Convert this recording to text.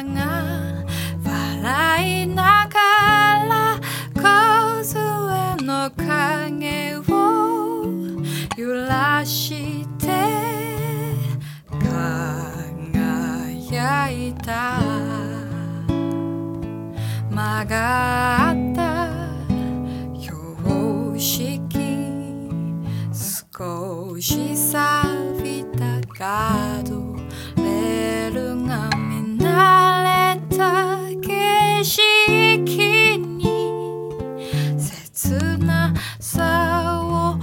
が笑いながら梢の影を揺らして輝いた曲がった標識少し錆びたガードレールがなさを